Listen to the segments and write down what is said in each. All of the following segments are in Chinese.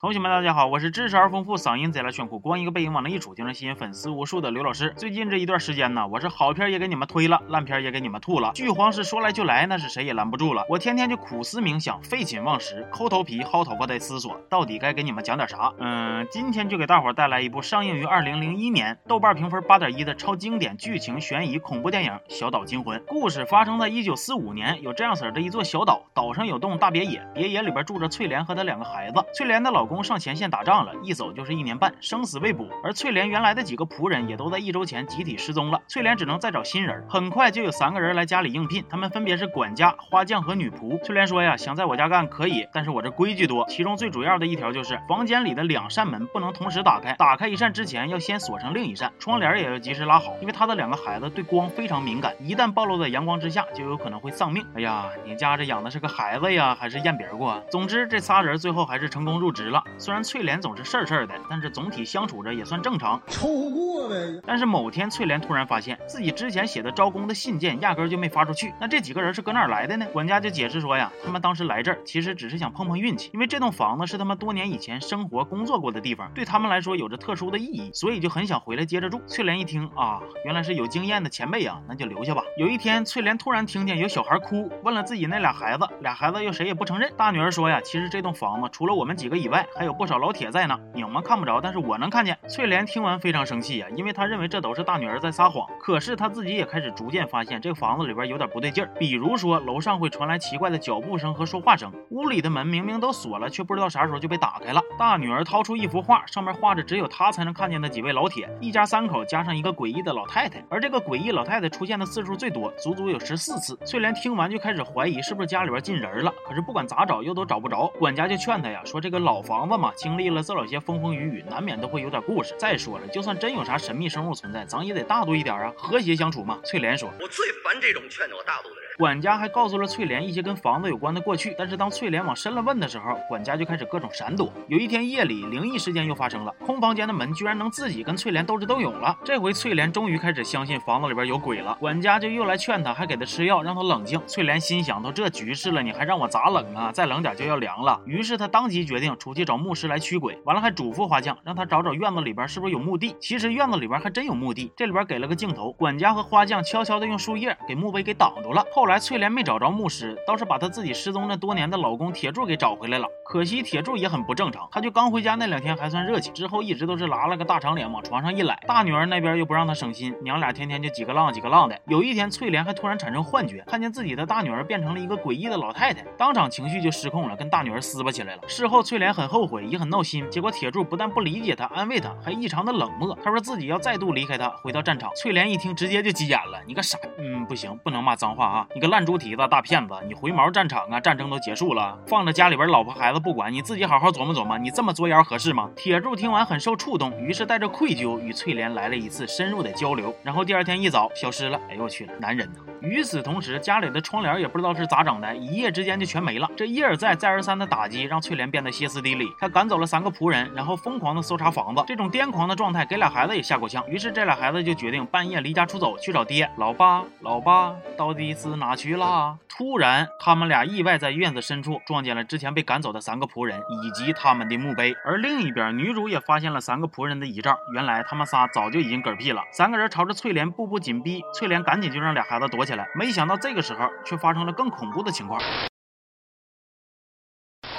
同学们，大家好，我是知识而丰富、嗓音贼拉炫酷、光一个背影往那一杵就能吸引粉丝无数的刘老师。最近这一段时间呢，我是好片也给你们推了，烂片也给你们吐了。剧荒是说来就来，那是谁也拦不住了。我天天就苦思冥想，废寝忘食，抠头皮、薅头发在思索，到底该给你们讲点啥？嗯，今天就给大伙带来一部上映于二零零一年、豆瓣评分八点一的超经典剧情悬疑恐怖电影《小岛惊魂》。故事发生在一九四五年，有这样式儿的一座小岛，岛上有栋大别野，别野里边住着翠莲和她两个孩子。翠莲的老公公上前线打仗。了一走就是一年半，生死未卜。而翠莲原来的几个仆人也都在一周前集体失踪了，翠莲只能再找新人。很快就有三个人来家里应聘，他们分别是管家、花匠和女仆。翠莲说呀，想在我家干可以，但是我这规矩多，其中最主要的一条就是房间里的两扇门不能同时打开，打开一扇之前要先锁上另一扇，窗帘也要及时拉好，因为他的两个孩子对光非常敏感，一旦暴露在阳光之下，就有可能会丧命。哎呀，你家这养的是个孩子呀，还是验别过？总之这仨人最后还是成功入职了。虽然翠莲。总是事儿事儿的，但是总体相处着也算正常，抽过呗。但是某天，翠莲突然发现自己之前写的招工的信件压根就没发出去。那这几个人是搁哪儿来的呢？管家就解释说呀，他们当时来这儿其实只是想碰碰运气，因为这栋房子是他们多年以前生活工作过的地方，对他们来说有着特殊的意义，所以就很想回来接着住。翠莲一听啊，原来是有经验的前辈啊，那就留下吧。有一天，翠莲突然听见有小孩哭，问了自己那俩孩子，俩孩子又谁也不承认。大女儿说呀，其实这栋房子除了我们几个以外，还有不少老铁。在呢，你们看不着，但是我能看见。翠莲听完非常生气呀，因为她认为这都是大女儿在撒谎。可是她自己也开始逐渐发现这个房子里边有点不对劲儿，比如说楼上会传来奇怪的脚步声和说话声，屋里的门明明都锁了，却不知道啥时候就被打开了。大女儿掏出一幅画，上面画着只有她才能看见的几位老铁，一家三口加上一个诡异的老太太。而这个诡异老太太出现的次数最多，足足有十四次。翠莲听完就开始怀疑是不是家里边进人了，可是不管咋找又都找不着。管家就劝她呀，说这个老房房子嘛，经历了。这老些风风雨雨，难免都会有点故事。再说了，就算真有啥神秘生物存在，咱也得大度一点啊，和谐相处嘛。翠莲说：“我最烦这种劝我大度的人。”管家还告诉了翠莲一些跟房子有关的过去，但是当翠莲往深了问的时候，管家就开始各种闪躲。有一天夜里，灵异事件又发生了，空房间的门居然能自己跟翠莲斗智斗勇了。这回翠莲终于开始相信房子里边有鬼了。管家就又来劝她，还给她吃药，让她冷静。翠莲心想：都这局势了，你还让我咋冷啊？再冷点就要凉了。于是她当即决定出去找牧师来驱鬼，完了还嘱咐花匠让他找找院子里边是不是有墓地。其实院子里边还真有墓地，这里边给了个镜头，管家和花匠悄悄的用树叶给墓碑给挡住了。后来来翠莲没找着。牧师倒是把她自己失踪了多年的老公铁柱给找回来了，可惜铁柱也很不正常，他就刚回家那两天还算热情，之后一直都是拉了个大长脸往床上一赖。大女儿那边又不让他省心，娘俩天天就几个浪几个浪的。有一天，翠莲还突然产生幻觉，看见自己的大女儿变成了一个诡异的老太太，当场情绪就失控了，跟大女儿撕巴起来了。事后，翠莲很后悔，也很闹心。结果铁柱不但不理解她，安慰她，还异常的冷漠。他说自己要再度离开她，回到战场。翠莲一听，直接就急眼了：“你个傻，嗯，不行，不能骂脏话啊！你个烂猪蹄子！”大骗子，你回毛战场啊！战争都结束了，放着家里边老婆孩子不管，你自己好好琢磨琢磨，你这么作妖合适吗？铁柱听完很受触动，于是带着愧疚与翠莲来了一次深入的交流，然后第二天一早消失了。哎呦我去，男人呐！与此同时，家里的窗帘也不知道是咋整的，一夜之间就全没了。这一而再再而三的打击让翠莲变得歇斯底里，她赶走了三个仆人，然后疯狂的搜查房子。这种癫狂的状态给俩孩子也吓够呛，于是这俩孩子就决定半夜离家出走去找爹。老爸，老爸，到底是哪去了？突然，他们俩意外在院子深处撞见了之前被赶走的三个仆人以及他们的墓碑。而另一边，女主也发现了三个仆人的遗照。原来他们仨早就已经嗝屁了。三个人朝着翠莲步步紧逼，翠莲赶紧就让俩孩子躲起来。没想到这个时候，却发生了更恐怖的情况。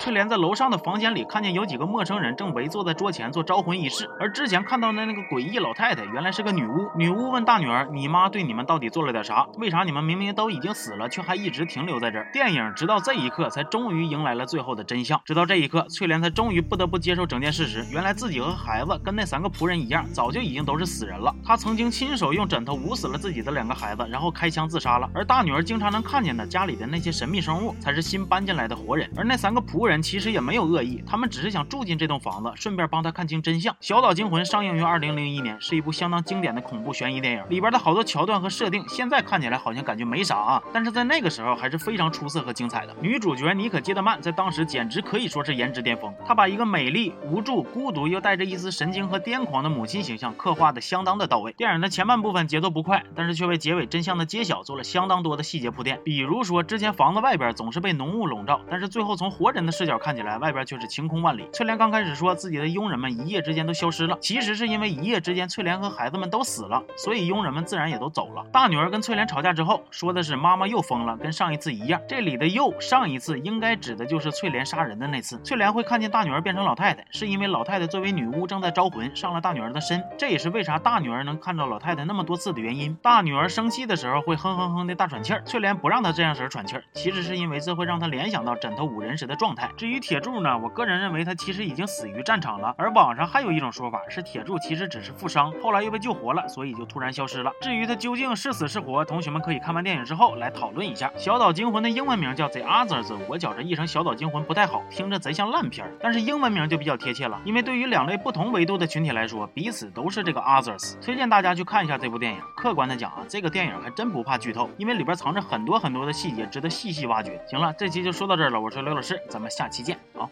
翠莲在楼上的房间里看见有几个陌生人正围坐在桌前做招魂仪式，而之前看到的那个诡异老太太原来是个女巫。女巫问大女儿：“你妈对你们到底做了点啥？为啥你们明明都已经死了，却还一直停留在这儿？”电影直到这一刻才终于迎来了最后的真相。直到这一刻，翠莲才终于不得不接受整件事实：原来自己和孩子跟那三个仆人一样，早就已经都是死人了。她曾经亲手用枕头捂死了自己的两个孩子，然后开枪自杀了。而大女儿经常能看见的家里的那些神秘生物，才是新搬进来的活人。而那三个仆人。人其实也没有恶意，他们只是想住进这栋房子，顺便帮他看清真相。《小岛惊魂》上映于二零零一年，是一部相当经典的恐怖悬疑电影。里边的好多桥段和设定，现在看起来好像感觉没啥啊，但是在那个时候还是非常出色和精彩的。女主角妮可基德曼在当时简直可以说是颜值巅峰，她把一个美丽、无助、孤独又带着一丝神经和癫狂的母亲形象刻画的相当的到位。电影的前半部分节奏不快，但是却为结尾真相的揭晓做了相当多的细节铺垫。比如说，之前房子外边总是被浓雾笼罩，但是最后从活人的视角看起来，外边却是晴空万里。翠莲刚开始说自己的佣人们一夜之间都消失了，其实是因为一夜之间翠莲和孩子们都死了，所以佣人们自然也都走了。大女儿跟翠莲吵架之后，说的是妈妈又疯了，跟上一次一样。这里的又上一次应该指的就是翠莲杀人的那次。翠莲会看见大女儿变成老太太，是因为老太太作为女巫正在招魂，上了大女儿的身。这也是为啥大女儿能看到老太太那么多次的原因。大女儿生气的时候会哼哼哼的大喘气儿，翠莲不让她这样式喘气儿，其实是因为这会让她联想到枕头五人时的状态。至于铁柱呢，我个人认为他其实已经死于战场了。而网上还有一种说法是铁柱其实只是负伤，后来又被救活了，所以就突然消失了。至于他究竟是死是活，同学们可以看完电影之后来讨论一下。小岛惊魂的英文名叫 The Others，我觉着译成小岛惊魂不太好，听着贼像烂片儿。但是英文名就比较贴切了，因为对于两类不同维度的群体来说，彼此都是这个 Others。推荐大家去看一下这部电影。客观的讲啊，这个电影还真不怕剧透，因为里边藏着很多很多的细节，值得细细挖掘。行了，这期就说到这儿了，我是刘老师，咱们下下期见好。